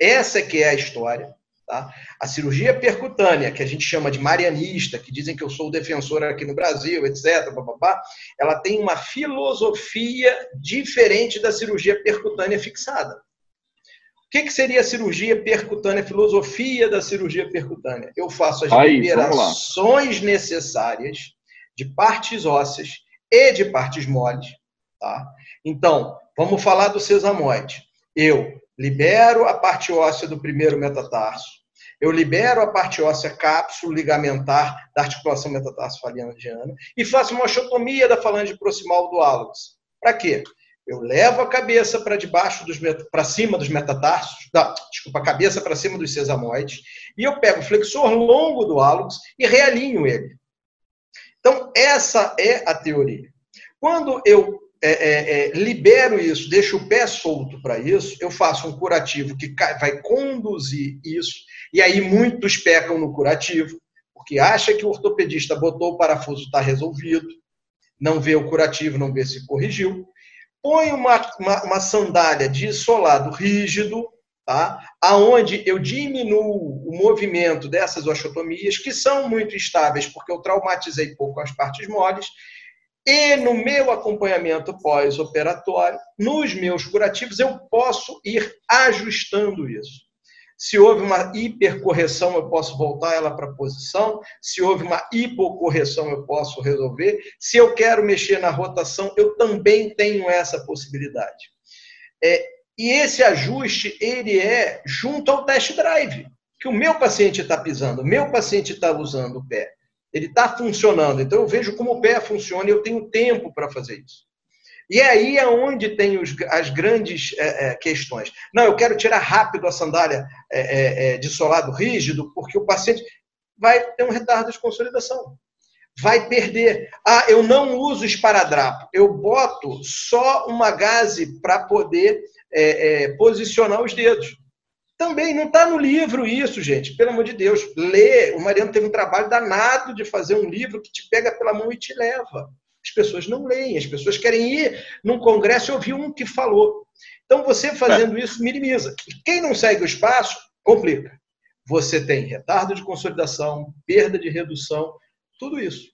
Essa é que é a história. Tá? A cirurgia percutânea, que a gente chama de marianista, que dizem que eu sou o defensor aqui no Brasil, etc., bababá, ela tem uma filosofia diferente da cirurgia percutânea fixada. O que, que seria a cirurgia percutânea, a filosofia da cirurgia percutânea? Eu faço as Aí, liberações necessárias de partes ósseas e de partes moles. Tá? Então, Vamos falar do sesamoide. Eu libero a parte óssea do primeiro metatarso, eu libero a parte óssea cápsula ligamentar da articulação metatarso-faliangiana e faço uma osteotomia da falange proximal do hálux. Para quê? Eu levo a cabeça para debaixo dos para cima dos metatarsos, desculpa, a cabeça para cima dos sesamoides, e eu pego o flexor longo do hálux e realinho ele. Então, essa é a teoria. Quando eu é, é, é, libero isso, deixo o pé solto para isso, eu faço um curativo que vai conduzir isso, e aí muitos pecam no curativo, porque acha que o ortopedista botou o parafuso, está resolvido, não vê o curativo, não vê se corrigiu. Põe uma, uma, uma sandália de solado rígido, tá? aonde eu diminuo o movimento dessas osteotomias, que são muito estáveis, porque eu traumatizei pouco as partes moles, e no meu acompanhamento pós-operatório, nos meus curativos, eu posso ir ajustando isso. Se houve uma hipercorreção, eu posso voltar ela para a posição. Se houve uma hipocorreção, eu posso resolver. Se eu quero mexer na rotação, eu também tenho essa possibilidade. É, e esse ajuste, ele é junto ao test drive, que o meu paciente está pisando, o meu paciente está usando o pé ele está funcionando. Então eu vejo como o pé funciona e eu tenho tempo para fazer isso. E aí é onde tem os, as grandes é, é, questões. Não, eu quero tirar rápido a sandália é, é, é, de solado rígido, porque o paciente vai ter um retardo de consolidação. Vai perder. Ah, eu não uso esparadrapo. Eu boto só uma gaze para poder é, posicionar os dedos. Também não está no livro isso, gente. Pelo amor de Deus, lê. O Mariano teve um trabalho danado de fazer um livro que te pega pela mão e te leva. As pessoas não leem, as pessoas querem ir num congresso e ouvir um que falou. Então, você fazendo isso minimiza. E quem não segue o espaço, complica. Você tem retardo de consolidação, perda de redução, tudo isso.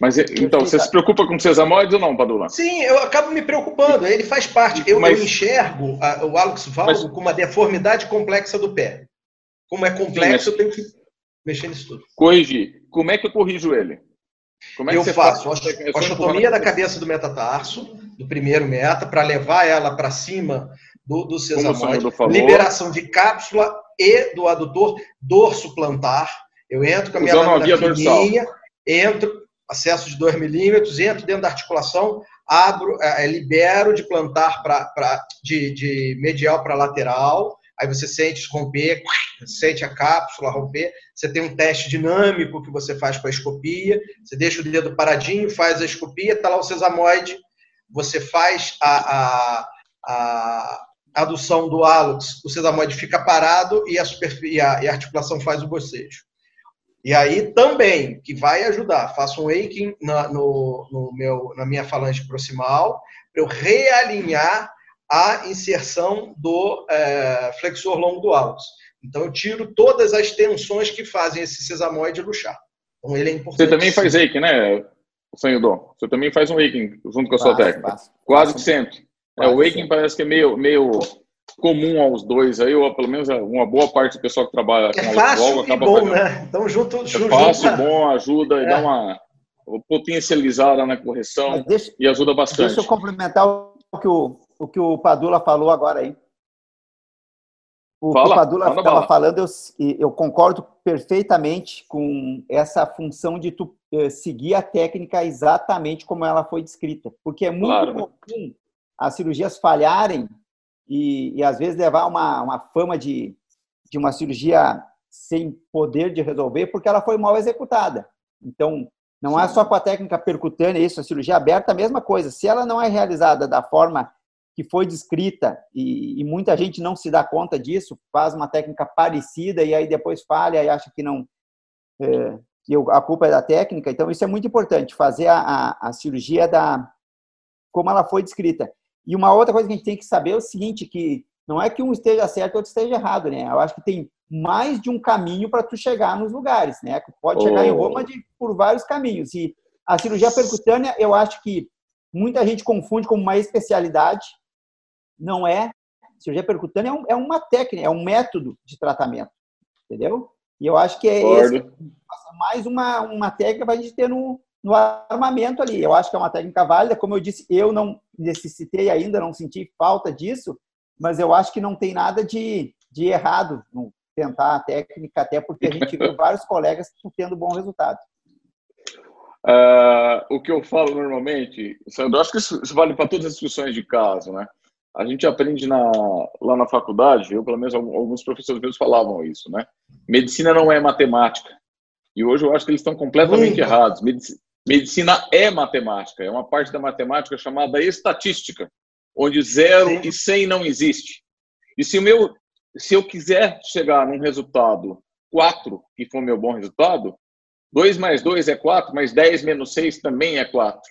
Mas então, você se preocupa com sesamoides ou não, Padula?
Sim, eu acabo me preocupando. Ele faz parte. Eu, Mas... eu enxergo a, o Alex Valgo Mas... com uma deformidade complexa do pé. Como é complexo, Sim, mas... eu tenho que mexer nisso tudo.
Corrigir. Como é que eu corrijo ele?
Como é que eu faço a osteotomia da cabeça do metatarso, do primeiro meta, para levar ela para cima do, do sesamoide. Liberação de cápsula e do adutor dorso plantar. Eu entro com a minha lâmina fininha, entro, acesso de 2 milímetros, entro dentro da articulação, abro, é, libero de plantar para de, de medial para lateral, aí você sente romper, sente a cápsula romper, você tem um teste dinâmico que você faz com a escopia, você deixa o dedo paradinho, faz a escopia, está lá o sesamoide, você faz a, a, a adução do hálux, o sesamoide fica parado e a, e a, e a articulação faz o bocejo. E aí também, que vai ajudar, faço um waking na, no, no meu, na minha falange proximal, para eu realinhar a inserção do é, flexor longo do hálux. Então eu tiro todas as tensões que fazem esse sesamoide luxar. Então ele é importante.
Você também faz waking, né, Senhor Você também faz um waking junto com a sua técnica. Quase que sempre. É, o waking parece que é meio, meio comum aos dois aí, ou pelo menos uma boa parte do pessoal que trabalha
é com fácil acaba e bom, fazendo. né? Então junto, é
junto fácil, junto, bom, ajuda é. e dá uma potencializada na correção deixa, e ajuda bastante.
Deixa eu complementar o que o, o que o Padula falou agora aí. O fala, que o Padula estava falando, eu, eu concordo perfeitamente com essa função de tu eh, seguir a técnica exatamente como ela foi descrita. Porque é muito claro. comum as cirurgias falharem e, e às vezes levar uma, uma fama de, de uma cirurgia sem poder de resolver porque ela foi mal executada. Então, não é só com a técnica percutânea isso, a cirurgia aberta, a mesma coisa. Se ela não é realizada da forma que foi descrita e, e, muita gente não se dá conta disso, faz uma técnica parecida e aí depois falha e acha que não é, que a culpa é da técnica. Então isso é muito importante fazer a, a, a cirurgia da como ela foi descrita. E uma outra coisa que a gente tem que saber é o seguinte, que não é que um esteja certo e outro esteja errado, né? Eu acho que tem mais de um caminho para tu chegar nos lugares, né? Pode chegar oh. em Roma de, por vários caminhos. E a cirurgia percutânea, eu acho que muita gente confunde como uma especialidade. Não é. A cirurgia percutânea é, um, é uma técnica, é um método de tratamento, entendeu? E eu acho que é esse, mais uma, uma técnica para a gente ter no, no armamento ali. Eu acho que é uma técnica válida. Como eu disse, eu não necessitei ainda, não senti falta disso, mas eu acho que não tem nada de, de errado no tentar a técnica, até porque a gente viu vários colegas tendo bom resultado.
Uh, o que eu falo normalmente, Sandro, acho que isso, isso vale para todas as discussões de caso, né? A gente aprende na, lá na faculdade, eu pelo menos alguns professores meus falavam isso, né? Medicina não é matemática. E hoje eu acho que eles estão completamente Muito. errados. Medicina, Medicina é matemática, é uma parte da matemática chamada estatística, onde zero Sim. e cem não existe. E se, o meu, se eu quiser chegar num resultado 4, que for meu bom resultado, 2 mais 2 é 4, mas 10 menos 6 também é 4.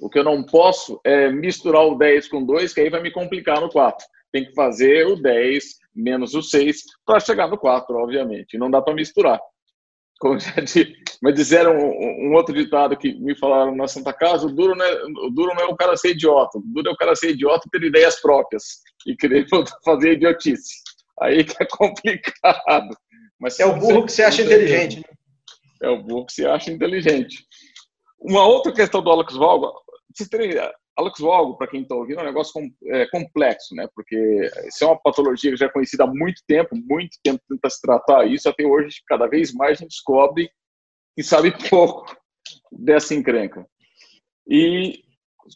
O que eu não posso é misturar o 10 com 2, que aí vai me complicar no 4. Tem que fazer o 10 menos o 6 para chegar no 4, obviamente. Não dá para misturar como já disse, mas disseram um, um, outro ditado que me falaram na Santa Casa, o duro, não é, o duro não é o cara ser idiota, o duro é o cara ser idiota e ter ideias próprias e querer fazer idiotice. Aí que é complicado.
Mas é o burro que você acha inteligente. Né?
É o burro que você acha inteligente. Uma outra questão do Alex Valgo, Alex Valgo, para quem está ouvindo, é um negócio com, é, complexo, né? Porque isso é uma patologia que já é conhecida há muito tempo, muito tempo tenta se tratar isso, até hoje, cada vez mais a gente descobre e sabe pouco dessa encrenca. E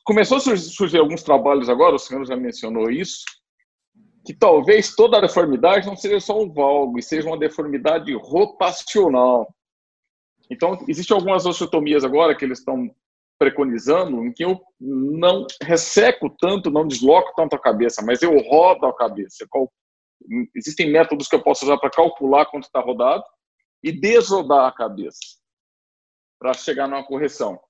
começou a surgir alguns trabalhos agora, o senhor já mencionou isso, que talvez toda a deformidade não seja só um valgo, e seja uma deformidade rotacional. Então, existem algumas osteotomias agora que eles estão preconizando em que eu não resseco tanto, não desloco tanto a cabeça, mas eu rodo a cabeça. Existem métodos que eu posso usar para calcular quanto está rodado e desrodar a cabeça para chegar numa correção.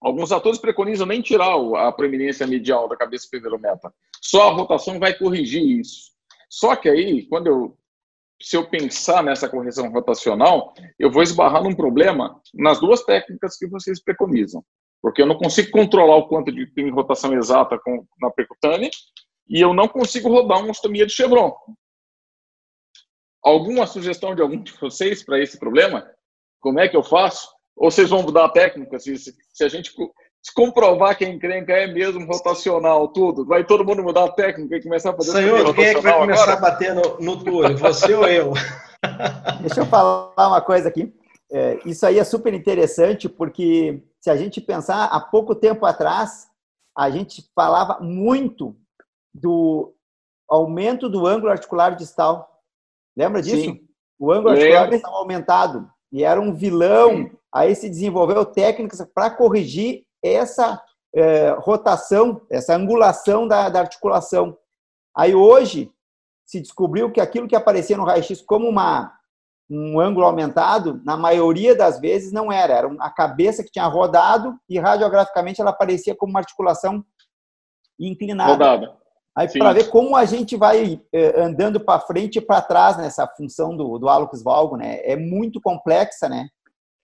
Alguns atores preconizam nem tirar a proeminência medial da cabeça meta. Só a rotação vai corrigir isso. Só que aí, quando eu se eu pensar nessa correção rotacional, eu vou esbarrar num problema nas duas técnicas que vocês preconizam. Porque eu não consigo controlar o quanto de tem rotação exata com, na percutânea e eu não consigo rodar uma ostomia de Chevron. Alguma sugestão de algum de vocês para esse problema? Como é que eu faço? Ou vocês vão mudar a técnica? Se, se a gente se comprovar que a encrenca é mesmo rotacional, tudo, vai todo mundo mudar a técnica e começar a fazer
Senhor, quem é que vai começar agora? a bater no, no túnel? Você ou eu?
Deixa eu falar uma coisa aqui. É, isso aí é super interessante, porque se a gente pensar, há pouco tempo atrás, a gente falava muito do aumento do ângulo articular distal. Lembra disso? Sim. O ângulo articular distal aumentado. E era um vilão. Aí se desenvolveu técnicas para corrigir essa é, rotação, essa angulação da, da articulação. Aí hoje se descobriu que aquilo que aparecia no raio-x como uma, um ângulo aumentado, na maioria das vezes não era. Era a cabeça que tinha rodado e radiograficamente ela aparecia como uma articulação inclinada. Rodada. Aí para ver como a gente vai eh, andando para frente e para trás nessa função do, do hálux valgo, né? É muito complexa, né?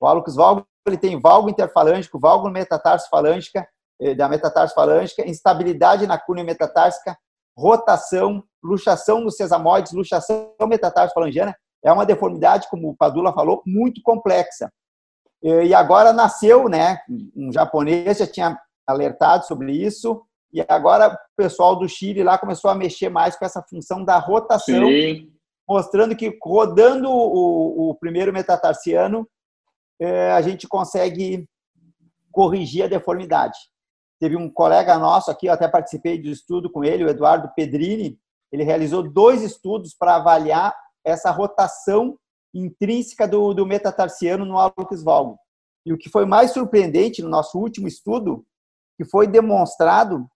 O hálux valgo ele tem valgo interfalângico, valgo metatarso falângica, eh, da metatarso falângica, instabilidade na cunha metatársica, rotação, luxação nos sesamoides, luxação metatarso falangiana. É uma deformidade, como o Padula falou, muito complexa. E agora nasceu, né? Um japonês já tinha alertado sobre isso, e agora o pessoal do Chile lá começou a mexer mais com essa função da rotação, Sim. mostrando que rodando o, o primeiro metatarsiano, a gente consegue corrigir a deformidade. Teve um colega nosso aqui, eu até participei do estudo com ele, o Eduardo Pedrini, ele realizou dois estudos para avaliar essa rotação intrínseca do, do metatarsiano no hálux valgo. E o que foi mais surpreendente no nosso último estudo, que foi demonstrado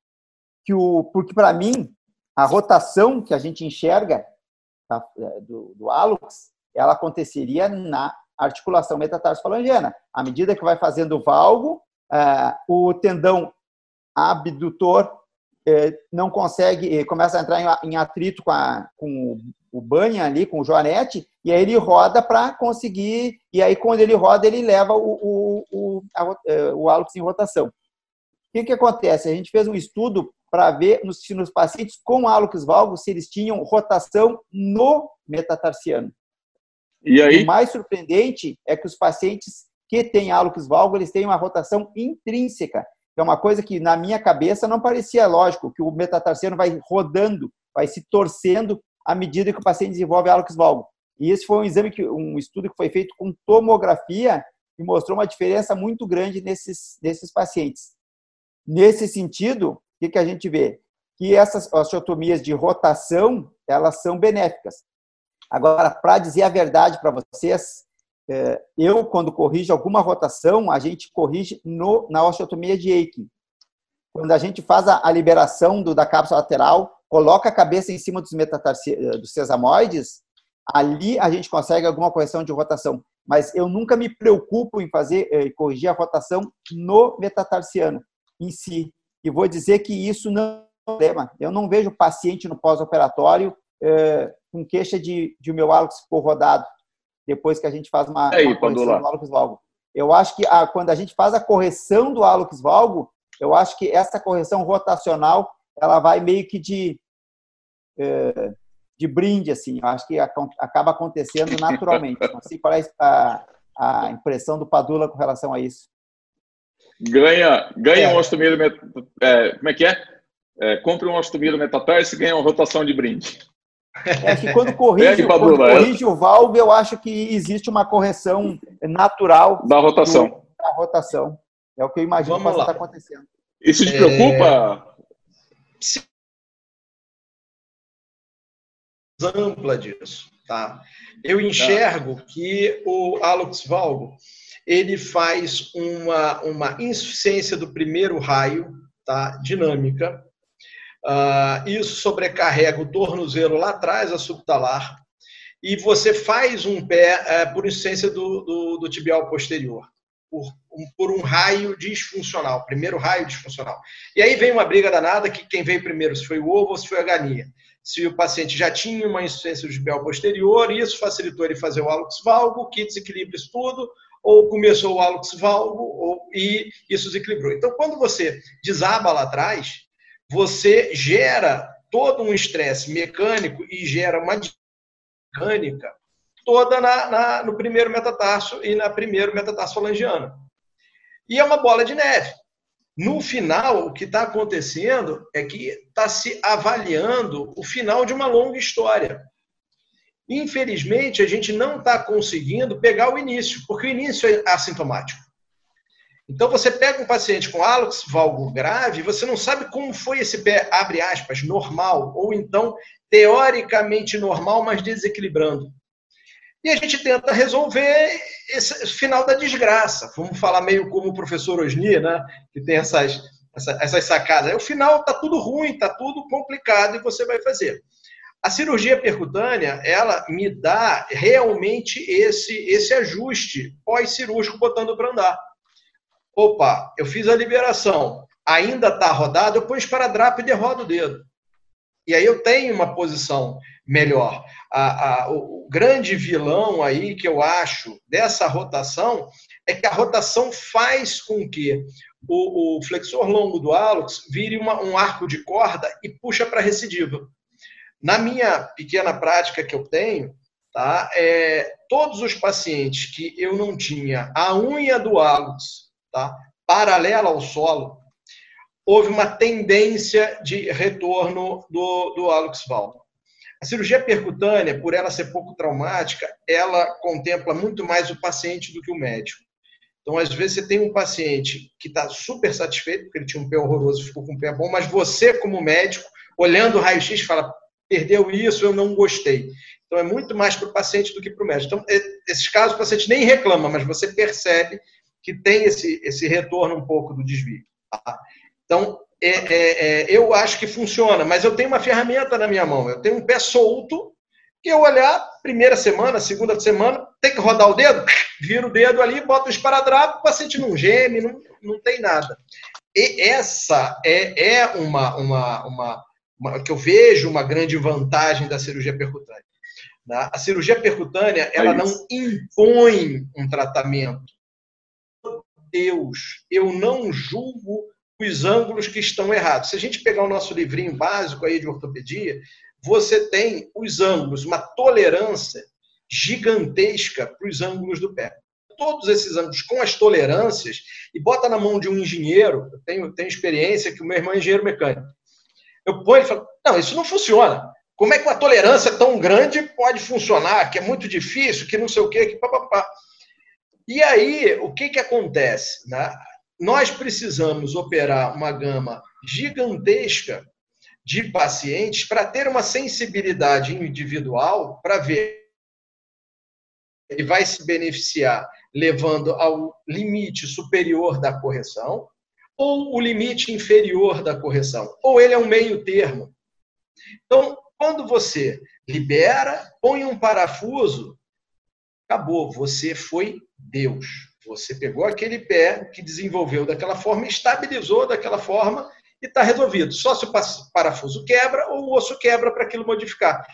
que o, porque para mim a rotação que a gente enxerga tá, é, do, do hálux, ela aconteceria na articulação metatarsofalangiana. À medida que vai fazendo o valgo, é, o tendão abdutor é, não consegue, começa a entrar em atrito com, a, com o banho ali, com o joanete, e aí ele roda para conseguir, e aí quando ele roda, ele leva o, o, o, a, o hálux em rotação. O que, que acontece? A gente fez um estudo para ver se nos pacientes com hálux valgus se eles tinham rotação no metatarsiano. E aí? O mais surpreendente é que os pacientes que têm hálux valgus, eles têm uma rotação intrínseca. É uma coisa que na minha cabeça não parecia lógico, que o metatarsiano vai rodando, vai se torcendo à medida que o paciente desenvolve hálux valgus. E esse foi um exame que um estudo que foi feito com tomografia e mostrou uma diferença muito grande nesses nesses pacientes. Nesse sentido, o que, que a gente vê? Que essas osteotomias de rotação, elas são benéficas. Agora, para dizer a verdade para vocês, é, eu, quando corrijo alguma rotação, a gente corrige no, na osteotomia de Aiken. Quando a gente faz a, a liberação do, da cápsula lateral, coloca a cabeça em cima dos, dos sesamoides, ali a gente consegue alguma correção de rotação. Mas eu nunca me preocupo em fazer eh, corrigir a rotação no metatarsiano em si. E vou dizer que isso não é problema. Eu não vejo paciente no pós-operatório é, com queixa de, de o meu hálux ficou rodado depois que a gente faz uma,
aí,
uma
correção
do hálux valgo. Eu acho que a, quando a gente faz a correção do hálux valgo, eu acho que essa correção rotacional ela vai meio que de é, de brinde assim. Eu acho que acaba acontecendo naturalmente. Sei qual é a, a impressão do Padula com relação a isso
ganha, ganha é. um ostomiro, é, como é que é? é compre um ostomiro metatarse e ganha uma rotação de brinde.
É que quando corrige, é, quando corrige o valve, eu acho que existe uma correção natural
da rotação. Do,
da rotação. É o que eu imagino que está acontecendo.
Isso te preocupa?
É... ampla disso, tá? Eu enxergo tá. que o Alex Valgo ele faz uma, uma insuficiência do primeiro raio, tá? dinâmica. Uh, isso sobrecarrega o tornozelo lá atrás, a subtalar, e você faz um pé uh, por insuficiência do, do, do tibial posterior, por um, por um raio disfuncional, primeiro raio disfuncional. E aí vem uma briga danada que quem veio primeiro, se foi o ovo ou se foi a galinha. se o paciente já tinha uma insuficiência jubial posterior, isso facilitou ele fazer o hálux valgo, que desequilibra isso tudo, ou começou o hálux valgo ou, e isso desequilibrou. Então, quando você desaba lá atrás, você gera todo um estresse mecânico e gera uma mecânica toda na, na, no primeiro metatarso e na primeiro metatarso falangiano. E é uma bola de neve. No final, o que está acontecendo é que está se avaliando o final de uma longa história. Infelizmente, a gente não está conseguindo pegar o início, porque o início é assintomático. Então, você pega um paciente com hálux valgo grave, você não sabe como foi esse pé, abre aspas, normal, ou então teoricamente normal, mas desequilibrando. E a gente tenta resolver esse final da desgraça. Vamos falar meio como o professor Osni, né? que tem essas, essas sacadas. O final está tudo ruim, está tudo complicado e você vai fazer. A cirurgia percutânea, ela me dá realmente esse, esse ajuste pós-cirúrgico botando para andar. Opa, eu fiz a liberação, ainda está rodado, eu ponho esparadrapo e derrodo o dedo. E aí eu tenho uma posição melhor. A, a, o grande vilão aí que eu acho dessa rotação é que a rotação faz com que o, o flexor longo do hálux vire uma, um arco de corda e puxa para recidiva. Na minha pequena prática que eu tenho, tá, é, todos os pacientes que eu não tinha a unha do hálux tá, paralela ao solo, houve uma tendência de retorno do, do hálux valvo. A cirurgia percutânea, por ela ser pouco traumática, ela contempla muito mais o paciente do que o médico. Então, às vezes, você tem um paciente que está super satisfeito, porque ele tinha um pé horroroso e ficou com um pé bom, mas você, como médico, olhando o raio-x, fala: perdeu isso, eu não gostei. Então, é muito mais para o paciente do que para o médico. Então, esses casos, o paciente nem reclama, mas você percebe que tem esse, esse retorno um pouco do desvio. Tá? Então, é, é, é, eu acho que funciona, mas eu tenho uma ferramenta na minha mão. Eu tenho um pé solto, que eu olhar, primeira semana, segunda semana, tem que rodar o dedo, vira o dedo ali, bota o esparadrapo, o paciente não geme, não, não tem nada. E essa é, é uma, uma, uma, uma, que eu vejo uma grande vantagem da cirurgia percutânea. Né? A cirurgia percutânea, ela não impõe um tratamento. Deus, eu não julgo os ângulos que estão errados. Se a gente pegar o nosso livrinho básico aí de ortopedia, você tem os ângulos, uma tolerância gigantesca para os ângulos do pé. Todos esses ângulos com as tolerâncias, e bota na mão de um engenheiro, eu tenho, tenho experiência que o meu irmão é engenheiro mecânico. Eu ponho e falo, não, isso não funciona. Como é que uma tolerância tão grande pode funcionar? Que é muito difícil, que não sei o quê, que papapá. E aí, o que, que acontece? Né? nós precisamos operar uma gama gigantesca de pacientes para ter uma sensibilidade individual para ver ele vai se beneficiar levando ao limite superior da correção ou o limite inferior da correção, ou ele é um meio termo. Então, quando você libera, põe um parafuso, acabou, você foi Deus. Você pegou aquele pé que desenvolveu daquela forma, estabilizou daquela forma e está resolvido. Só se o parafuso quebra ou o osso quebra para aquilo modificar.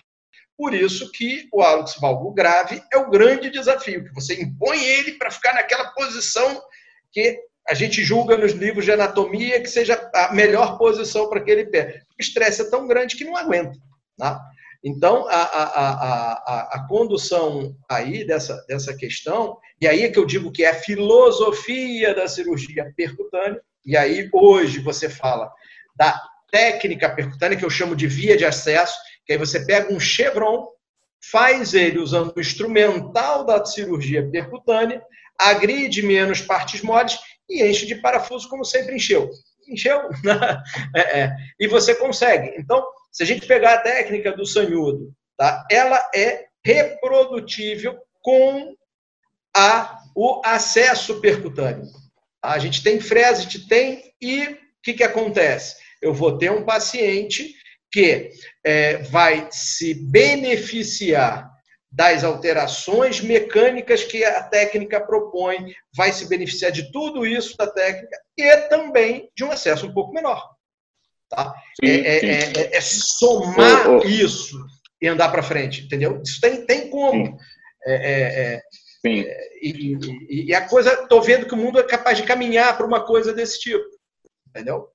Por isso que o hálux valgo grave é o grande desafio, que você impõe ele para ficar naquela posição que a gente julga nos livros de anatomia que seja a melhor posição para aquele pé. O estresse é tão grande que não aguenta. Tá? Então, a, a, a, a, condução aí dessa, dessa questão, e aí é que eu digo que é a filosofia da cirurgia percutânea, e aí hoje você fala da técnica percutânea, que eu chamo de via de acesso, que aí você pega um chevron, faz ele usando o instrumental da cirurgia percutânea, agride menos partes moles e enche de parafuso como sempre encheu. Encheu? é, é. E você consegue. Então, se a gente pegar a técnica do sanhudo, tá? ela é reprodutível com a, o acesso percutâneo. A gente tem frese, a gente tem, e o que, que acontece? Eu vou ter um paciente que é, vai se beneficiar das alterações mecânicas que a técnica propõe, vai se beneficiar de tudo isso da técnica e também de um acesso um pouco menor. Tá? Sim, é, sim. É, é, é, somar oh, oh. isso e andar para frente, entendeu? Isso tem, tem como. É, sim. E, e, e, a coisa, estou vendo que o mundo é capaz de caminhar para uma coisa desse tipo, entendeu?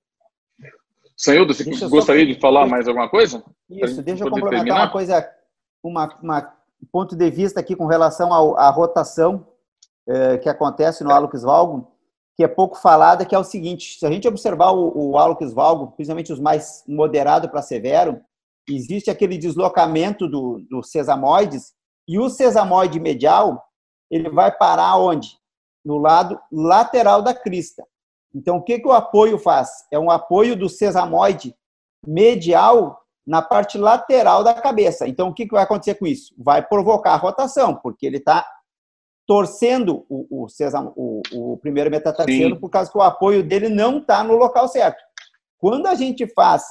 Sanildo, você deixa gostaria só... de falar mais alguma coisa?
Isso, deixa eu complementar terminar? uma coisa, uma, uma, ponto de vista aqui com relação à rotação eh, que acontece no Alux Valgo, que é pouco falada, que é o seguinte, se a gente observar o, o Alux Valgo, principalmente os mais moderado para severo, existe aquele deslocamento do, do sesamoides, e o sesamoide medial, ele vai parar onde? No lado lateral da crista. Então, o que, que o apoio faz? É um apoio do sesamoide medial na parte lateral da cabeça. Então, o que, que vai acontecer com isso? Vai provocar rotação, porque ele está torcendo o, o, sesamo, o, o primeiro metatarsiano por causa que o apoio dele não está no local certo. Quando a gente faz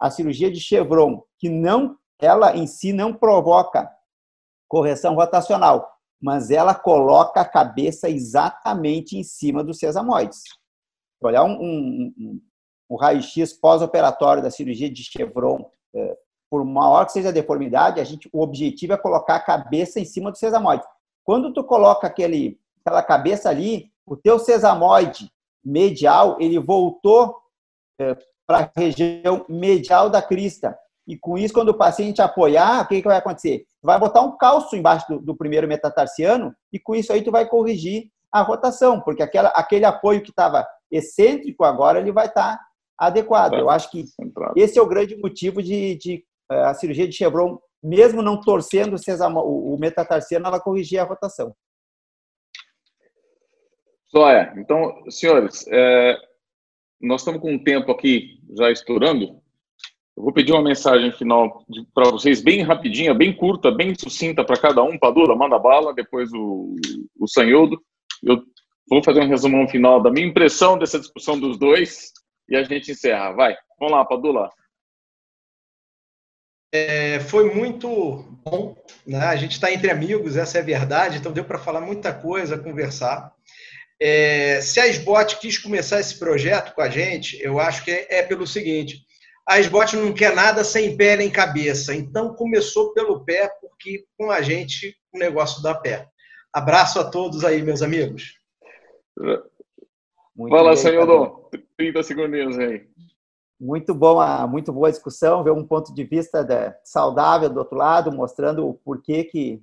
a cirurgia de Chevron, que não, ela em si não provoca correção rotacional, mas ela coloca a cabeça exatamente em cima dos sesamoides olhar um, um, um, um raio-x pós-operatório da cirurgia de Chevron, é, por maior que seja a deformidade, a gente, o objetivo é colocar a cabeça em cima do sesamoide. Quando tu coloca aquele, aquela cabeça ali, o teu sesamoide medial, ele voltou é, para a região medial da crista. E com isso, quando o paciente apoiar, o que, que vai acontecer? Tu vai botar um calço embaixo do, do primeiro metatarsiano e com isso aí tu vai corrigir a rotação, porque aquela, aquele apoio que estava excêntrico, agora ele vai estar tá adequado. Eu acho que esse é o grande motivo de, de eh, a cirurgia de Chevron, mesmo não torcendo o, metatarsiano, ela corrigir a rotação.
É. Então, senhores, é, nós estamos com um tempo aqui já estourando. Eu vou pedir uma mensagem final para vocês, bem rapidinha, bem curta, bem sucinta para cada um. Padula, manda bala, depois o, o. Eu Vou fazer um resumão final da minha impressão dessa discussão dos dois e a gente encerra. Vai, vamos lá, Padula.
É, foi muito bom, né? A gente está entre amigos, essa é a verdade, então deu para falar muita coisa, conversar. É, se a SBOT quis começar esse projeto com a gente, eu acho que é, é pelo seguinte: a SBOT não quer nada sem pé nem cabeça, então começou pelo pé, porque com a gente o negócio dá pé. Abraço a todos aí, meus amigos.
Muito Fala, senhor 30 segundinhos aí.
Muito bom, muito boa discussão, ver um ponto de vista saudável do outro lado, mostrando o porquê que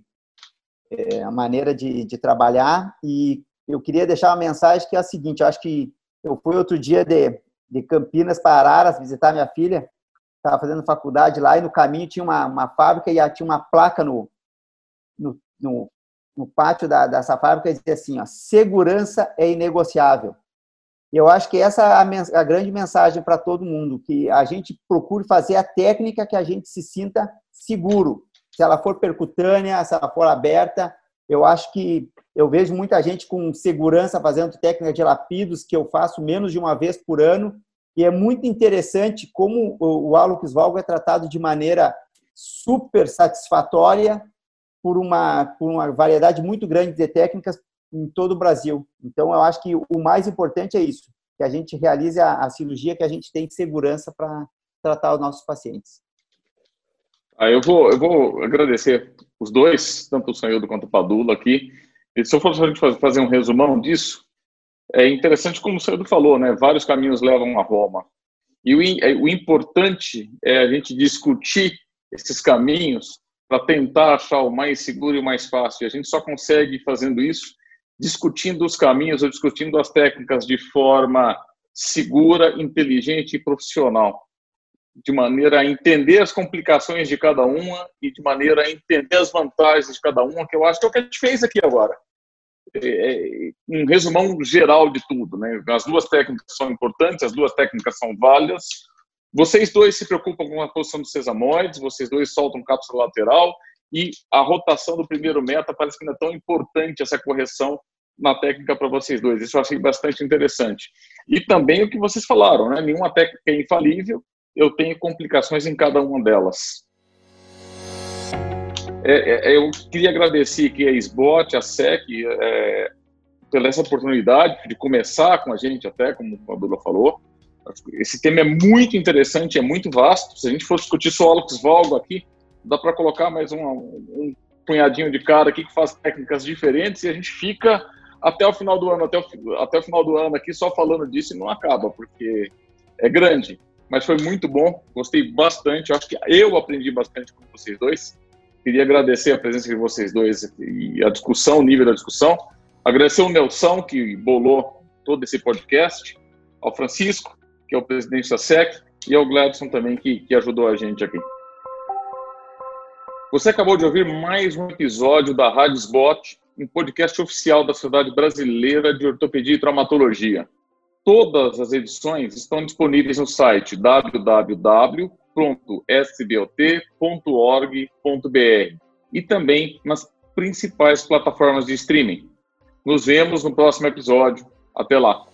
é, a maneira de, de, trabalhar. E eu queria deixar uma mensagem que é a seguinte: eu acho que eu fui outro dia de, de Campinas para Araras visitar minha filha, estava fazendo faculdade lá, e no caminho tinha uma, uma fábrica e tinha uma placa no, no, no no pátio da, dessa fábrica dizia assim: ó, segurança é inegociável. Eu acho que essa é a, grande mensagem para todo mundo, que a gente procure fazer a técnica que a gente se sinta seguro. Se ela for percutânea, se ela for aberta, eu acho que eu vejo muita gente com segurança fazendo técnica de lapidos, que eu faço menos de uma vez por ano, e é muito interessante como o Alux Valgo é tratado de maneira super satisfatória por uma, por uma variedade muito grande de técnicas em todo o Brasil. Então, eu acho que o mais importante é isso, que a gente realize a, a cirurgia que a gente tem segurança para tratar os nossos pacientes.
Ah, eu, vou, eu vou agradecer os dois, tanto o Sanildo quanto o Padula aqui. E se eu for fazer um resumão disso, é interessante como o Sanildo falou, né? Vários caminhos levam a Roma. E o, é, o importante é a gente discutir esses caminhos para tentar achar o mais seguro e o mais fácil. E a gente só consegue fazendo isso discutindo os caminhos ou discutindo as técnicas de forma segura, inteligente e profissional, de maneira a entender as complicações de cada uma e de maneira a entender as vantagens de cada uma, que eu acho que é o que a gente fez aqui agora. É, é um resumão geral de tudo, né? As duas técnicas são importantes, as duas técnicas são válidas, vocês dois se preocupam com a posição dos sesamoides, vocês dois soltam cápsula lateral e a rotação do primeiro meta parece que não é tão importante essa correção na técnica para vocês dois. Isso eu achei bastante interessante. E também o que vocês falaram, né? Nenhuma técnica é infalível, eu tenho complicações em cada uma delas. É, é, eu queria agradecer aqui a SBOT, a SEC, é, pela essa oportunidade de começar com a gente até, como a Dula falou. Esse tema é muito interessante, é muito vasto. Se a gente for discutir só Alex Valgo aqui, dá para colocar mais um, um, punhadinho de cara aqui que faz técnicas diferentes e a gente fica até o final do ano, até o, até o final do ano aqui só falando disso e não acaba, porque é grande. Mas foi muito bom, gostei bastante. acho que eu aprendi bastante com vocês dois. Queria agradecer a presença de vocês dois e a discussão, o nível da discussão. Agradecer o Nelson, que bolou todo esse podcast, ao Francisco, que é o presidente da SEC, e ao Gladson também, que, que ajudou a gente aqui. Você acabou de ouvir mais um episódio da Rádio Spot, um podcast oficial da Sociedade Brasileira de Ortopedia e Traumatologia. Todas as edições estão disponíveis no site www.sbot.org.br e também nas principais plataformas de streaming. Nos vemos no próximo episódio. Até lá!